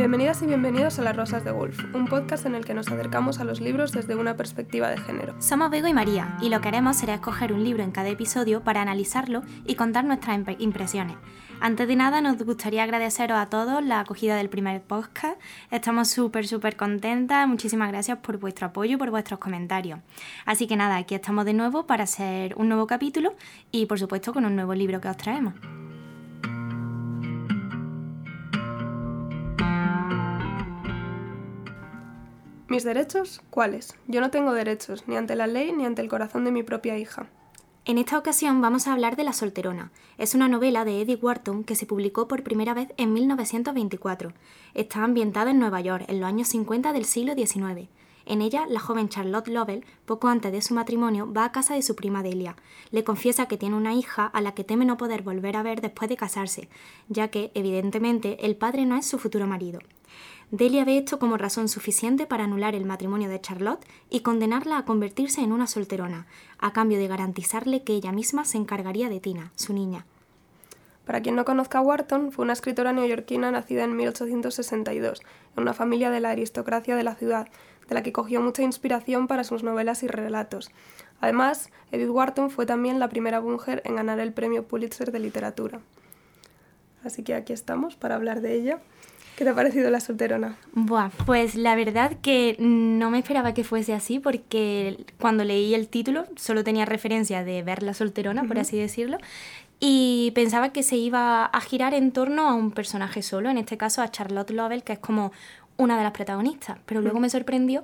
Bienvenidas y bienvenidos a Las Rosas de Wolf, un podcast en el que nos acercamos a los libros desde una perspectiva de género. Somos Bego y María, y lo que haremos será escoger un libro en cada episodio para analizarlo y contar nuestras impresiones. Antes de nada, nos gustaría agradeceros a todos la acogida del primer podcast. Estamos súper, súper contentas. Muchísimas gracias por vuestro apoyo y por vuestros comentarios. Así que nada, aquí estamos de nuevo para hacer un nuevo capítulo y, por supuesto, con un nuevo libro que os traemos. ¿Mis derechos? ¿Cuáles? Yo no tengo derechos, ni ante la ley ni ante el corazón de mi propia hija. En esta ocasión vamos a hablar de La Solterona. Es una novela de Eddie Wharton que se publicó por primera vez en 1924. Está ambientada en Nueva York, en los años 50 del siglo XIX. En ella, la joven Charlotte Lovell, poco antes de su matrimonio, va a casa de su prima Delia. Le confiesa que tiene una hija a la que teme no poder volver a ver después de casarse, ya que, evidentemente, el padre no es su futuro marido. Delia ve esto como razón suficiente para anular el matrimonio de Charlotte y condenarla a convertirse en una solterona, a cambio de garantizarle que ella misma se encargaría de Tina, su niña. Para quien no conozca a Wharton, fue una escritora neoyorquina nacida en 1862, en una familia de la aristocracia de la ciudad, de la que cogió mucha inspiración para sus novelas y relatos. Además, Edith Wharton fue también la primera mujer en ganar el premio Pulitzer de literatura. Así que aquí estamos para hablar de ella. ¿Qué te ha parecido La Solterona? Buah, pues la verdad que no me esperaba que fuese así porque cuando leí el título solo tenía referencia de ver La Solterona, por así decirlo, y pensaba que se iba a girar en torno a un personaje solo, en este caso a Charlotte Lovell, que es como una de las protagonistas, pero luego me sorprendió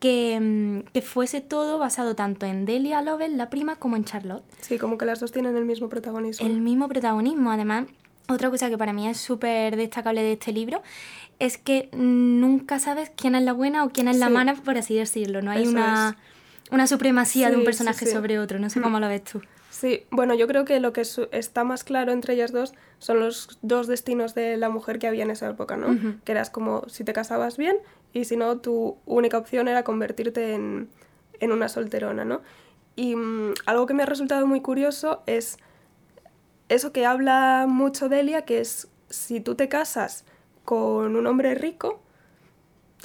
que, mm, que, fuese todo basado tanto en Delia Lovell, la prima, como en Charlotte. Sí, como que las dos tienen el mismo protagonismo. El mismo protagonismo, además otra cosa que para mí es súper destacable de este libro es que nunca sabes quién es la buena o quién es la mala, por así decirlo. No hay una, una, supremacía de un personaje sobre otro. No sé cómo lo ves tú. Sí, bueno, yo creo que lo que está más claro entre ellas dos son los dos destinos de la mujer que había en esa época, ¿no? Que eras como si te casabas bien y si no, tu única opción era convertirte en, en una solterona, ¿no? Y mm, algo que me ha resultado muy curioso es eso que habla mucho Delia, que es si tú te casas con un hombre rico,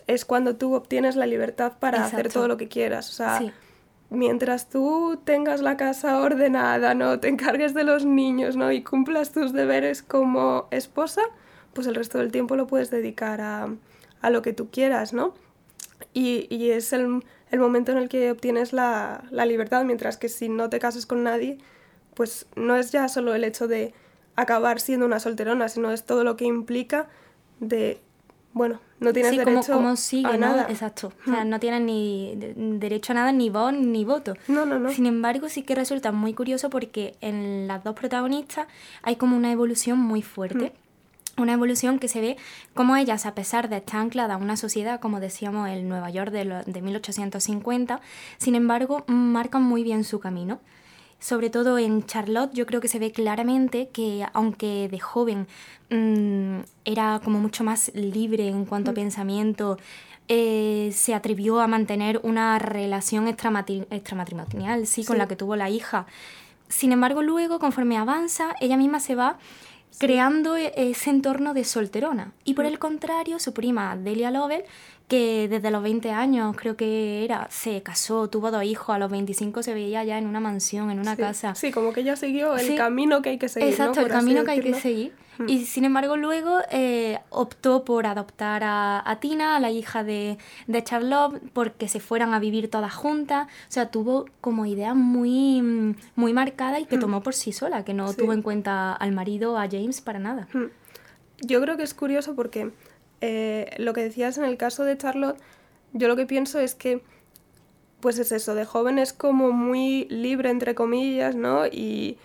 es cuando tú obtienes la libertad para hacer todo lo que quieras. O sea, mientras tú tengas la casa ordenada, ¿no? Te encargues de los niños, ¿no? Y cumplas tus deberes como esposa, pues el resto del tiempo lo puedes dedicar a, a lo que tú quieras, ¿no? Y, y es el, el, momento en el que obtienes la, la libertad, mientras que si no te casas con nadie, pues no es ya solo el hecho de acabar siendo una solterona, sino es todo lo que implica de, bueno, no tienes derecho como, a nada. Exacto. O sea, no tienes ni derecho a nada, ni voz, ni voto. No, no, no. Sin embargo, sí que resulta muy curioso porque en las dos protagonistas hay como una evolución muy fuerte. Mm. Una evolución que se ve como ellas, a pesar de estar ancladas a una sociedad, como decíamos, el Nueva York de, de 1850, sin embargo, marcan muy bien su camino sobre todo en Charlotte, yo creo que se ve claramente que aunque de joven mm, era como mucho más libre en cuanto a mm. pensamiento, eh, se atrevió a mantener una relación extramatrimonial, sí, con la que tuvo la hija. Sin embargo, luego, conforme avanza, ella misma se va creando e-, ese entorno de solterona. Y por mm. el contrario, su prima Delia Lovell que desde los 20 años creo que era, se casó, tuvo dos hijos, a los 25 se veía ya en una mansión, en una casa. Sí, como que ella siguió el camino que hay que seguir. Exacto, el camino que hay que seguir. Mm. Y sin embargo luego eh, optó por adoptar a, Tina, a la hija de, de, Charlotte, porque se fueran a vivir todas juntas. O sea, tuvo como idea muy, muy marcada y que mm. tomó por sí sola, que no tuvo en cuenta al marido, a James, para nada. Mm. Yo creo que es curioso porque eh, lo que decías en el caso de Charlotte, yo lo que pienso es que, pues es eso, de joven es como muy libre, entre comillas, ¿no? Y,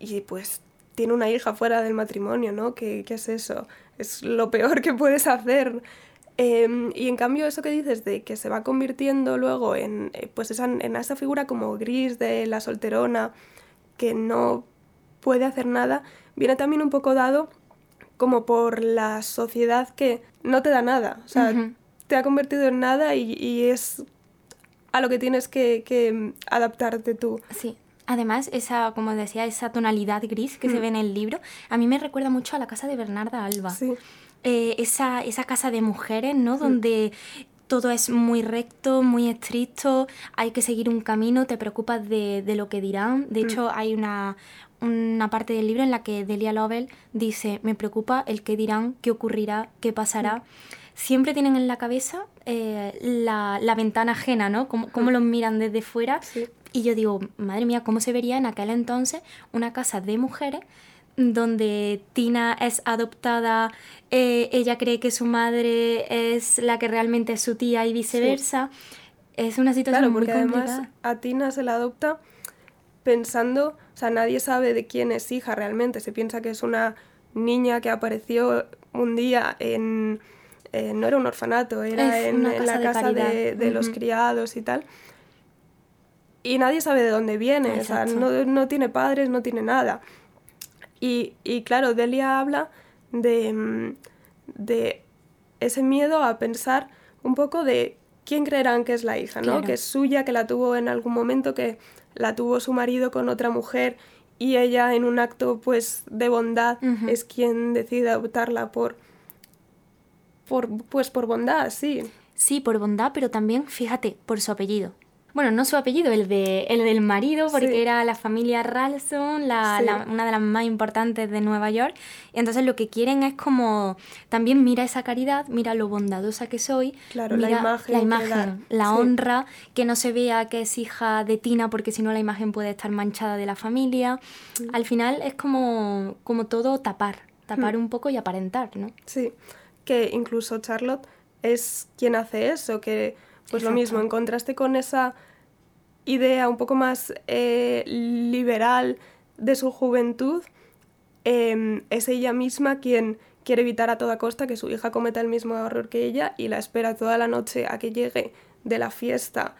y pues tiene una hija fuera del matrimonio, ¿no? ¿Qué, qué es eso? Es lo peor que puedes hacer. Em, y en cambio eso que dices de que se va convirtiendo luego en, eh, pues esa, en esa figura como gris de la solterona que no puede hacer nada, viene también un poco dado como por la sociedad que no te da nada. O sea, te ha convertido en nada y, es a lo que tienes que, adaptarte tú. Sí. Además, esa, como decía, esa tonalidad gris que se mm. ve en el libro, a mí me recuerda mucho a la casa de Bernarda Alba. Sí. eh, esa, esa casa de mujeres, ¿no? Donde todo es muy recto, muy estricto, hay que seguir un camino, te preocupas de, de lo que dirán. De hecho, hay una, una parte del libro en la que Delia Lovell dice, me preocupa el qué dirán, qué ocurrirá, qué pasará. Siempre tienen en la cabeza eh, la, la, ventana ajena, ¿no? Cómo, cómo los miran desde fuera. Y yo digo, madre mía, ¿cómo se vería en aquel entonces una casa de mujeres donde Tina es adoptada, eh, ella cree que su madre es la que realmente es su tía y viceversa. Es una situación claro, porque además a Tina se la adopta pensando, o sea, nadie sabe de quién es hija realmente, se piensa que es una niña que apareció un día en, no era un orfanato, era en, la casa de, los criados y tal. Y nadie sabe de dónde viene, o sea, no, no tiene padres, no tiene nada. Y, y claro, Delia habla de, mm, de, ese miedo a pensar un poco de quién creerán que es la hija, ¿no? Que es suya, que la tuvo en algún momento, que la tuvo su marido con otra mujer y ella en un acto pues de bondad es quien decide adoptarla por, por pues por bondad, sí. Sí, por bondad, pero también, fíjate, por su apellido bueno, no su apellido, el, de, el del marido, porque era la familia Ralston, la, una de las más importantes de Nueva York. Y entonces lo que quieren es como, también mira esa caridad, mira lo bondadosa que soy, claro, la imagen, la, imagen, la honra, que no se vea que es hija de Tina, porque si no la imagen puede estar manchada de la familia. Mm. Al final es como, como todo tapar, tapar mm. un poco y aparentar, ¿no? Sí, que incluso Charlotte es quien hace eso, que pues lo mismo, en contraste con esa idea un poco más eh, liberal de su juventud, em, es ella misma quien quiere evitar a toda costa que su hija cometa el mismo error que ella y la espera toda la noche a que llegue de la fiesta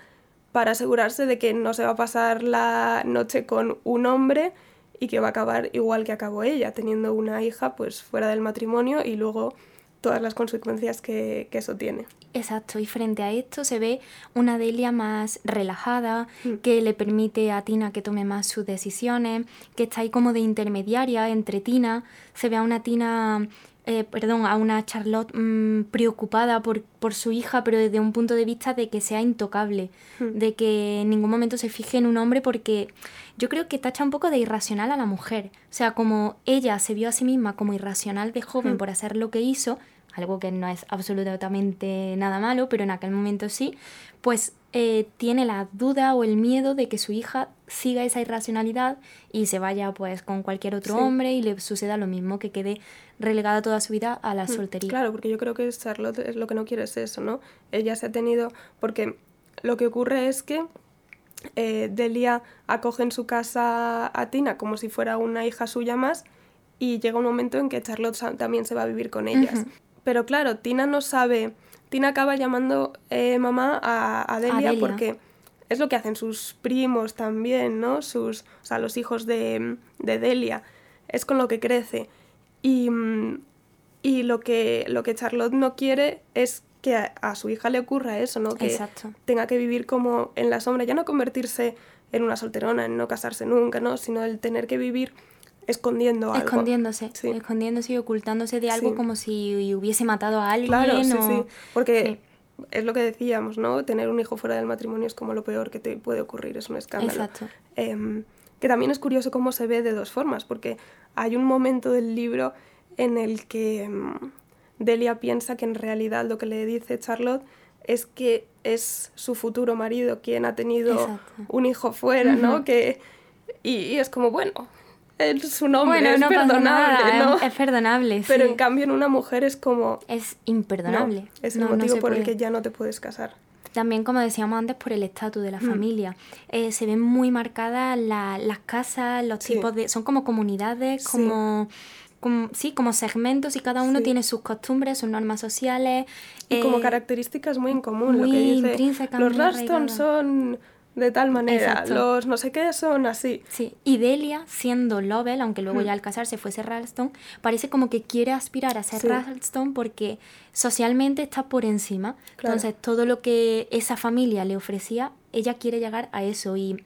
para asegurarse de que no se va a pasar la noche con un hombre y que va a acabar igual que acabó ella, teniendo una hija pues fuera del matrimonio y luego todas las consecuencias que, eso tiene. Exacto, y frente a esto se ve una Delia más relajada, mm. que le permite a Tina que tome más sus decisiones, que está ahí como de intermediaria entre Tina, se ve a una Tina eh, perdón, a una Charlotte mm, preocupada por, por, su hija, pero desde un punto de vista de que sea intocable, mm. de que en ningún momento se fije en un hombre porque yo creo que tacha un poco de irracional a la mujer. O sea, como ella se vio a sí misma como irracional de joven por hacer lo que hizo, algo que no es absolutamente nada malo, pero en aquel momento sí, pues eh, tiene la duda o el miedo de que su hija siga esa irracionalidad y se vaya pues con cualquier otro hombre y le suceda lo mismo, que quede relegada toda su vida a la mm, soltería. Claro, porque yo creo que Charlotte es lo que no quiere es eso, ¿no? Ella se ha tenido, porque lo que ocurre es que eh, Delia acoge en su casa a Tina como si fuera una hija suya más y llega un momento en que Charlotte también se va a vivir con ellas. Pero claro, Tina no sabe. Tina acaba llamando eh, mamá a, Delia, porque es lo que hacen sus primos también, ¿no? Sus, o sea, los hijos de, Delia. Es con lo que crece. Y, y lo, que, lo que Charlotte no quiere es que a, su hija le ocurra eso, ¿no? Que tenga que vivir como en la sombra, ya no convertirse en una solterona, en no casarse nunca, ¿no? Sino el tener que vivir escondiendo algo. Escondiéndose, escondiéndose y ocultándose de algo como si hubiese matado a alguien. Claro, sí, sí. Porque es lo que decíamos, ¿no? Tener un hijo fuera del matrimonio es como lo peor que te puede ocurrir, es un escándalo. Exacto. Em, que también es curioso cómo se ve de dos formas, porque hay un momento del libro en el que em, Delia piensa que en realidad lo que le dice Charlotte es que es su futuro marido quien ha tenido un hijo fuera, ¿no? que, y, es como, bueno, su nombre es perdonable, ¿no? Es, perdonable, Pero en cambio en una mujer es como... Es imperdonable. es el motivo por el que ya no te puedes casar. También, como decíamos antes, por el estatus de la mm. familia. Eh, se ven muy marcadas las casas, los tipos de... Son como comunidades, como... Como, sí, como segmentos y cada uno tiene sus costumbres, sus normas sociales. Y como eh, características muy en común. Muy lo que dice, Los Raston son de tal manera. Los no sé qué son así. Sí, y Delia, siendo Lovell, aunque luego hmm. ya al casarse fuese Ralston, parece como que quiere aspirar a ser Ralston porque socialmente está por encima. Entonces, todo lo que esa familia le ofrecía, ella quiere llegar a eso. Y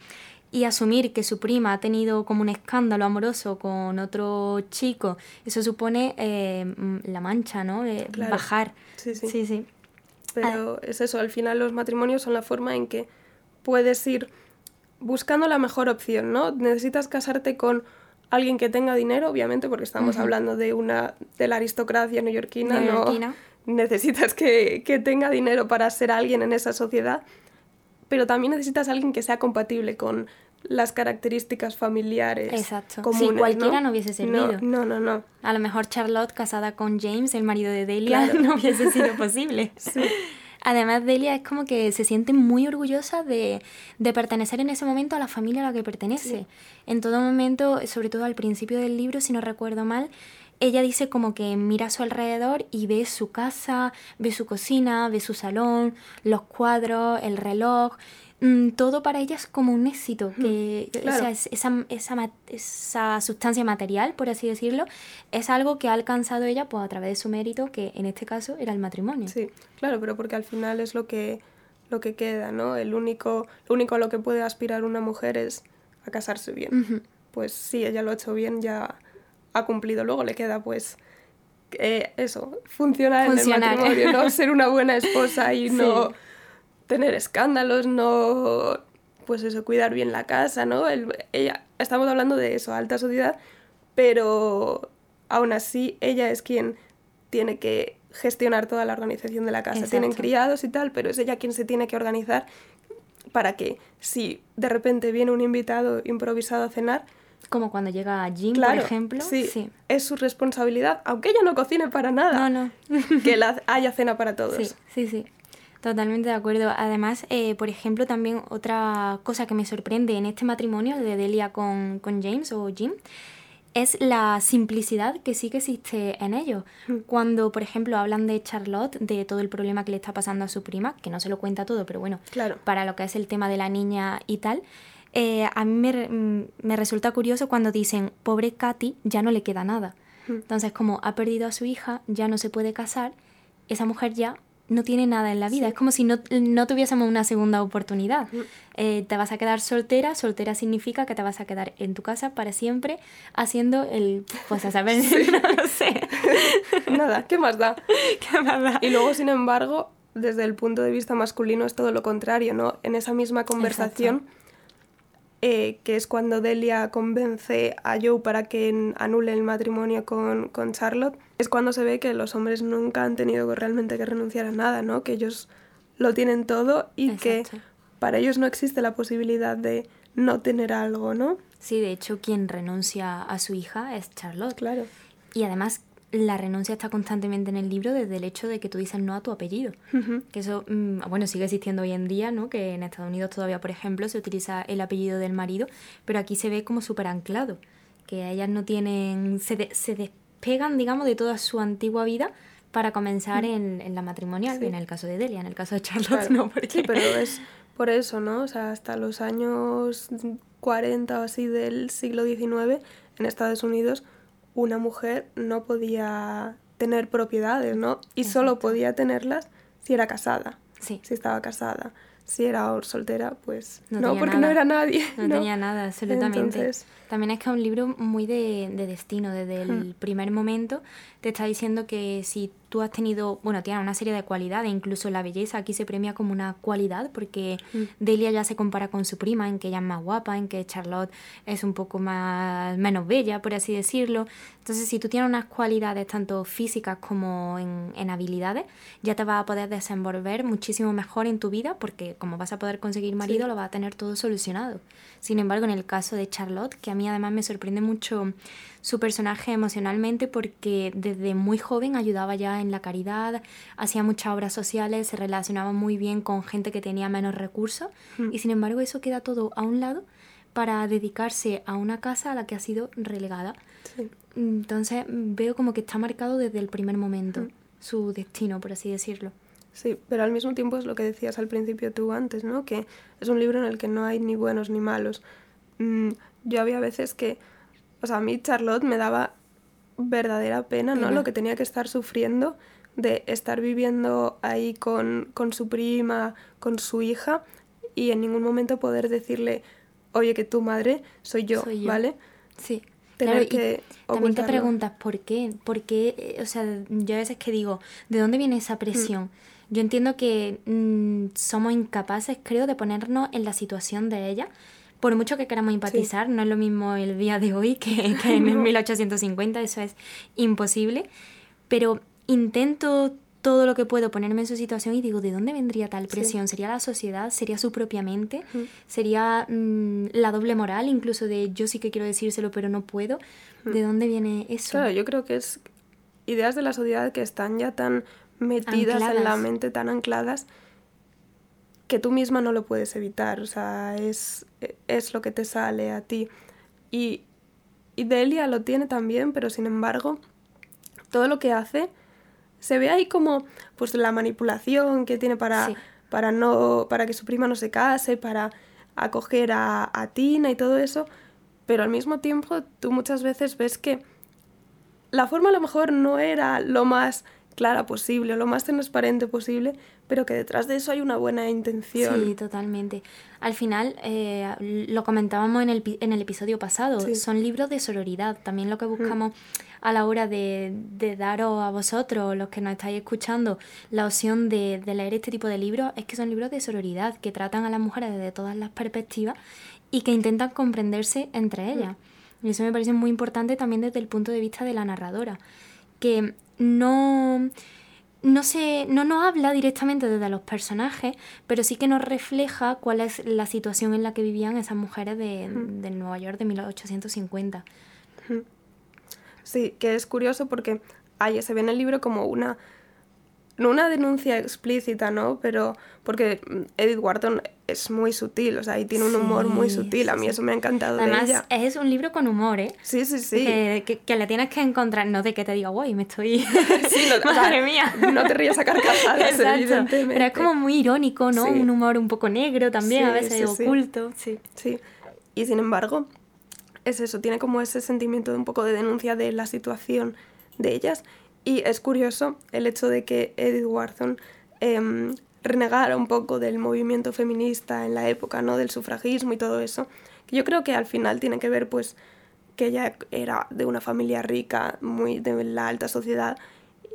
y asumir que su prima ha tenido como un escándalo amoroso con otro chico, eso supone eh, la mancha, ¿no? Eh, bajar. Sí, sí. sí, sí. Pero es eso, al final los matrimonios son la forma en que puedes ir buscando la mejor opción, ¿no? Necesitas casarte con alguien que tenga dinero, obviamente, porque estamos hablando de una de la aristocracia neoyorquina, ¿no? Necesitas que, que tenga dinero para ser alguien en esa sociedad, pero también necesitas alguien que sea compatible con las características familiares. Exacto. Comunes, si cualquiera ¿no? hubiese servido. No, no, no, A lo mejor Charlotte casada con James, el marido de Delia, no hubiese sido posible. sí. Además, Delia es como que se siente muy orgullosa de, de pertenecer en ese momento a la familia a la que pertenece. En todo momento, sobre todo al principio del libro, si no recuerdo mal, ella dice como que mira a su alrededor y ve su casa, ve su cocina, ve su salón, los cuadros, el reloj. Mm, todo para ella es como un éxito, que esa, esa, esa, sustancia material, por así decirlo, es algo que ha alcanzado ella pues, a través de su mérito, que en este caso era el matrimonio. Sí, claro, pero porque al final es lo que, lo que queda, ¿no? El único, lo único a lo que puede aspirar una mujer es a casarse bien. Pues sí, ella lo ha hecho bien, ya ha cumplido, luego le queda pues... Eh, eso, funcionar, en el matrimonio, ¿no? Ser una buena esposa y no tener escándalos, no, pues eso, cuidar bien la casa, ¿no? ella, estamos hablando de eso, alta sociedad, pero aún así ella es quien tiene que gestionar toda la organización de la casa. Tienen criados y tal, pero es ella quien se tiene que organizar para que si de repente viene un invitado improvisado a cenar, como cuando llega Jim, por ejemplo. Sí, sí, es su responsabilidad, aunque ella no cocine para nada, no, no. que la, haya cena para todos. Sí, sí, sí. Totalmente de acuerdo. Además, eh, por ejemplo, también otra cosa que me sorprende en este matrimonio de Delia con, James o Jim es la simplicidad que sí que existe en ellos. Mm. Cuando, por ejemplo, hablan de Charlotte, de todo el problema que le está pasando a su prima, que no se lo cuenta todo, pero bueno, claro. para lo que es el tema de la niña y tal, eh, a mí me, me, resulta curioso cuando dicen, pobre Katy, ya no le queda nada. Mm. Entonces, como ha perdido a su hija, ya no se puede casar, esa mujer ya no tiene nada en la vida. Es como si no, tuviésemos una segunda oportunidad. Eh, te vas a quedar soltera. Soltera significa que te vas a quedar en tu casa para siempre haciendo el... Pues a saber, no sé. Nada, ¿qué más da? ¿Qué más da? Y luego, sin embargo, desde el punto de vista masculino es todo lo contrario, ¿no? En esa misma conversación... Eh, que es cuando Delia convence a Joe para que anule el matrimonio con, con, Charlotte, es cuando se ve que los hombres nunca han tenido realmente que renunciar a nada, ¿no? Que ellos lo tienen todo y que para ellos no existe la posibilidad de no tener algo, ¿no? Sí, de hecho, quien renuncia a su hija es Charlotte. Claro. Y además la renuncia está constantemente en el libro desde el hecho de que tú dices no a tu apellido. Que eso, mm, bueno, sigue existiendo hoy en día, ¿no? Que en Estados Unidos todavía, por ejemplo, se utiliza el apellido del marido, pero aquí se ve como súper anclado. Que ellas no tienen. Se, se, despegan, digamos, de toda su antigua vida para comenzar en, en, la matrimonial, en el caso de Delia, en el caso de Charlotte, no. Porque... Sí, pero es por eso, ¿no? O sea, hasta los años 40 o así del siglo XIX, en Estados Unidos una mujer no podía tener propiedades, ¿no? Y solo podía tenerlas si era casada. Sí. Si estaba casada. Si era soltera, pues no, porque no era nadie. No, tenía nada, absolutamente. También es que es un libro muy de, destino, desde el hmm. primer momento te está diciendo que si tú has tenido, bueno, tiene una serie de cualidades, incluso la belleza aquí se premia como una cualidad, porque mm. Delia ya se compara con su prima, en que ella es más guapa, en que Charlotte es un poco más menos bella, por así decirlo. Entonces, si tú tienes unas cualidades tanto físicas como en, en habilidades, ya te vas a poder desenvolver muchísimo mejor en tu vida, porque como vas a poder conseguir marido, lo vas a tener todo solucionado. Sin embargo, en el caso de Charlotte, que a mí además me sorprende mucho su personaje emocionalmente porque desde muy joven ayudaba ya en la caridad, hacía muchas obras sociales, se relacionaba muy bien con gente que tenía menos recursos hmm. y sin embargo eso queda todo a un lado para dedicarse a una casa a la que ha sido relegada. Entonces veo como que está marcado desde el primer momento hmm. su destino, por así decirlo. Sí, pero al mismo tiempo es lo que decías al principio tú antes, ¿no? Que es un libro en el que no hay ni buenos ni malos. Mm, yo había veces que o sea, a mí Charlotte me daba verdadera pena, ¿no? Lo que tenía que estar sufriendo de estar viviendo ahí con, con su prima, con su hija, y en ningún momento poder decirle, oye, que tu madre soy yo, ¿vale? Sí. Tener que también te preguntas, ¿por qué? ¿Por qué? Eh, o sea, yo a veces que digo, ¿de dónde viene esa presión? Mm. Yo entiendo que mm, somos incapaces, creo, de ponernos en la situación de ella. Por mucho que queramos empatizar, no es lo mismo el día de hoy que, que en 1850, eso es imposible. Pero intento todo lo que puedo ponerme en su situación y digo, ¿de dónde vendría tal presión? ¿Sería la sociedad? ¿Sería su propia mente? ¿Sería mm, la doble moral, incluso de yo sí que quiero decírselo pero no puedo? ¿De dónde viene eso? Claro, yo creo que es ideas de la sociedad que están ya tan metidas en la mente, tan ancladas, que tú misma no lo puedes evitar. O sea, es, es lo que te sale a ti. Y, y Delia lo tiene también, pero sin embargo, todo lo que hace se ve ahí como pues la manipulación que tiene para, para, no, para que su prima no se case, para acoger a, a Tina y todo eso, pero al mismo tiempo tú muchas veces ves que la forma a lo mejor no era lo más clara posible, lo más transparente posible, pero que detrás de eso hay una buena intención. Sí, totalmente. Al final, eh, lo comentábamos en el, en el episodio pasado, son libros de sororidad. También lo que buscamos a la hora de, de, daros a vosotros, los que nos estáis escuchando, la opción de, de leer este tipo de libros, es que son libros de sororidad, que tratan a las mujeres desde todas las perspectivas y que intentan comprenderse entre ellas. Y eso me parece muy importante también desde el punto de vista de la narradora, que no no, se, no nos habla directamente desde los personajes, pero sí que nos refleja cuál es la situación en la que vivían esas mujeres de, del Nueva York de 1850. Sí, que es curioso porque se ve en el libro como una no una denuncia explícita, ¿no? Pero porque Edith Wharton es muy sutil, o sea, y tiene un humor muy sutil. A mí eso me ha encantado Además, de ella. es un libro con humor, ¿eh? Sí, sí, sí. Que, que, le tienes que encontrar, no de que te diga, guay, me estoy... sí, no, Madre mía. No te rías a carcajadas, evidentemente. Pero es como muy irónico, ¿no? Un humor un poco negro también, a veces oculto. Sí. sí. Y sin embargo, es eso, tiene como ese sentimiento de un poco de denuncia de la situación de ellas y es curioso el hecho de que Edith Wharton em, renegara un poco del movimiento feminista en la época, ¿no? Del sufragismo y todo eso. Que yo creo que al final tiene que ver, pues, que ella era de una familia rica, muy de la alta sociedad,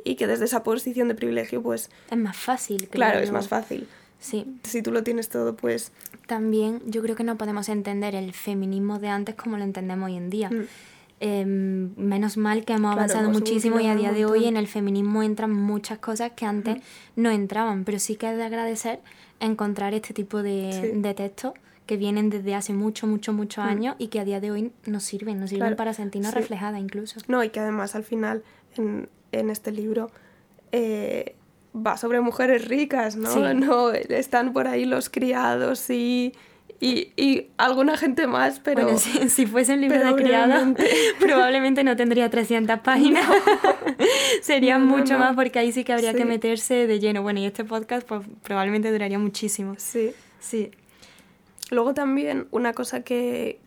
y que desde esa posición de privilegio, pues... Es más fácil. Claro, es más fácil. Sí. Si tú lo tienes todo, pues... También yo creo que no podemos entender el feminismo de antes como lo entendemos hoy en día. Mm. Em, menos mal que hemos avanzado muchísimo y a día de hoy en el feminismo entran muchas cosas que antes no entraban, pero sí que es de agradecer encontrar este tipo de, textos que vienen desde hace mucho, mucho, muchos años y que a día de hoy nos sirven, nos sirven para sentirnos reflejadas incluso. No, y que además al final en, en este libro eh, va sobre mujeres ricas, ¿no? No, están por ahí los criados y y, y alguna gente más, pero... Bueno, si, si fuese un libro de criada, probablemente no tendría 300 páginas. Sería mucho más porque ahí sí que habría que meterse de lleno. Bueno, y este podcast pues, probablemente duraría muchísimo. Sí, sí. Luego también una cosa que,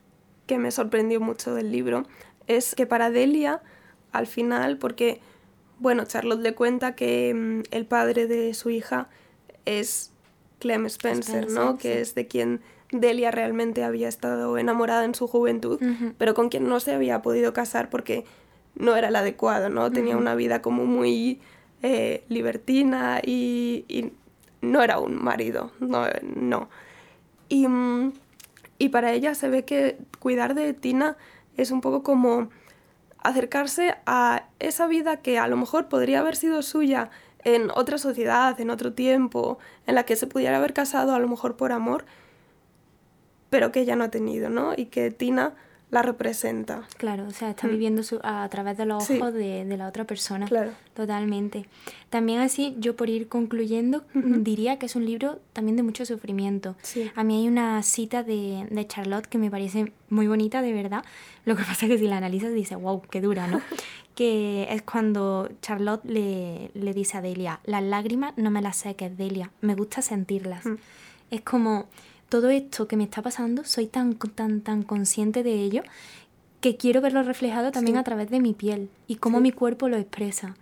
que me sorprendió mucho del libro es que para Delia, al final, porque, bueno, Charlotte le cuenta que mm, el padre de su hija es Clem Spencer, ¿no? Que es de quien Delia realmente había estado enamorada en su juventud, pero con quien no se había podido casar porque no era el adecuado, ¿no? Tenía una vida como muy eh, libertina y, no era un marido, no. no. Y, mm, y para ella se ve que cuidar de Tina es un poco como acercarse a esa vida que a lo mejor podría haber sido suya en otra sociedad, en otro tiempo, en la que se pudiera haber casado a lo mejor por amor, pero que ella no ha tenido, ¿no? Y que Tina la representa. Claro, o sea, está mm. viviendo a través de los ojos de, la otra persona. Claro. Totalmente. También así, yo por ir concluyendo, diría que es un libro también de mucho sufrimiento. Sí. A mí hay una cita de, de, Charlotte que me parece muy bonita, de verdad. Lo que pasa es que si la analizas dices, wow, qué dura, ¿no? que es cuando Charlotte le, le, dice a Delia, las lágrimas no me las seques, Delia, me gusta sentirlas. Es como todo esto que me está pasando, soy tan, tan, tan consciente de ello que quiero verlo reflejado también a través de mi piel y cómo mi cuerpo lo expresa.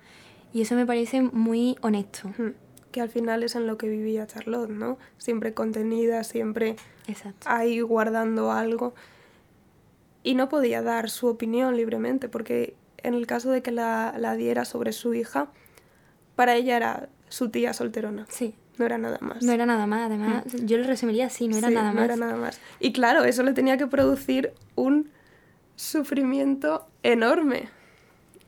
Y eso me parece muy honesto. que al final es en lo que vivía Charlotte, ¿no? Siempre contenida, siempre Exacto. ahí guardando algo. Y no podía dar su opinión libremente, porque en el caso de que la, la diera sobre su hija, para ella era su tía solterona. Sí. No era nada más. No era nada más, además, yo lo resumiría así, no era Sí, nada no más. era nada más. Y claro, eso le tenía que producir un sufrimiento enorme.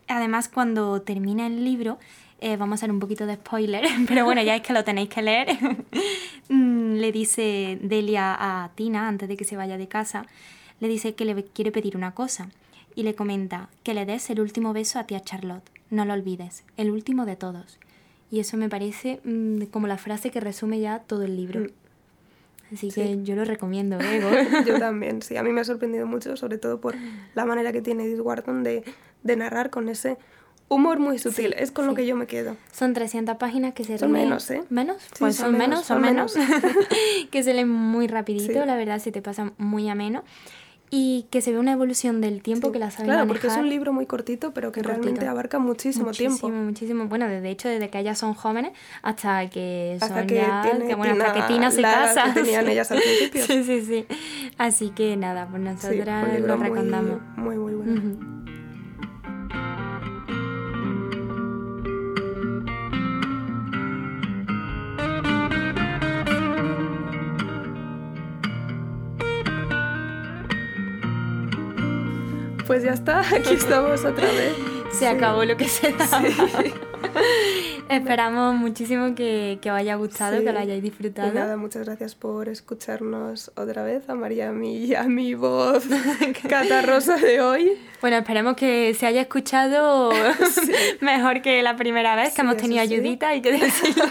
Además, cuando termina el libro, eh, vamos a hacer un poquito de spoiler, pero bueno, ya es que lo tenéis que leer. Mm, le dice Delia a Tina, antes de que se vaya de casa, le dice que le quiere pedir una cosa. Y le comenta que le des el último beso a tía Charlotte. No lo olvides, el último de todos. Y eso me parece mm, como la frase que resume ya todo el libro. Mm. Así Sí. que yo lo recomiendo, ¿eh? Yo también, sí. A mí me ha sorprendido mucho, sobre todo por la manera que tiene Edith Wharton de, de narrar con ese humor muy sutil. es con lo sí. que yo me quedo. Son 300 páginas que se Son leen- menos, ¿eh? ¿Menos? Sí, Pues son son menos, son menos. menos. que se leen muy rapidito, Sí. la verdad, se te pasa muy ameno. Y que se ve una evolución del tiempo Sí. que la sabe Claro, porque es un libro muy cortito, pero que Muy realmente cortito. abarca muchísimo, muchísimo, tiempo. muchísimo. Bueno, de hecho, desde que ellas son jóvenes hasta que son Hasta que ya... tiene que, bueno, hasta Tina que Tina se casa. que tenían sí. ellas al principio. Sí, sí, sí. Así que nada, pues Sí, nosotras libro lo recomendamos. muy, muy bueno. Pues ya está, aquí estamos otra vez. Se Sí. acabó lo que se daba. Sí. Esperamos muchísimo que, que os haya gustado, Sí. que lo hayáis Y disfrutado. nada, muchas gracias por escucharnos otra vez, a María y a mi voz catarrosa de hoy. Bueno, esperemos que se haya escuchado mejor que la primera vez, que hemos tenido ayudita, hay que decirlo.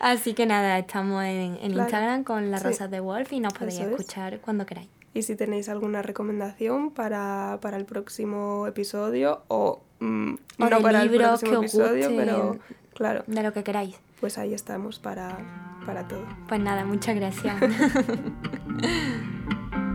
Así que nada, estamos en, en Claro. Instagram con las rosas de Wolf y nos podéis es. escuchar cuando queráis. Y si tenéis alguna recomendación para, para el próximo episodio o, mm, O no para el próximo episodio, pero claro, De lo que queráis. pues ahí estamos para, para todo. Pues nada, muchas gracias.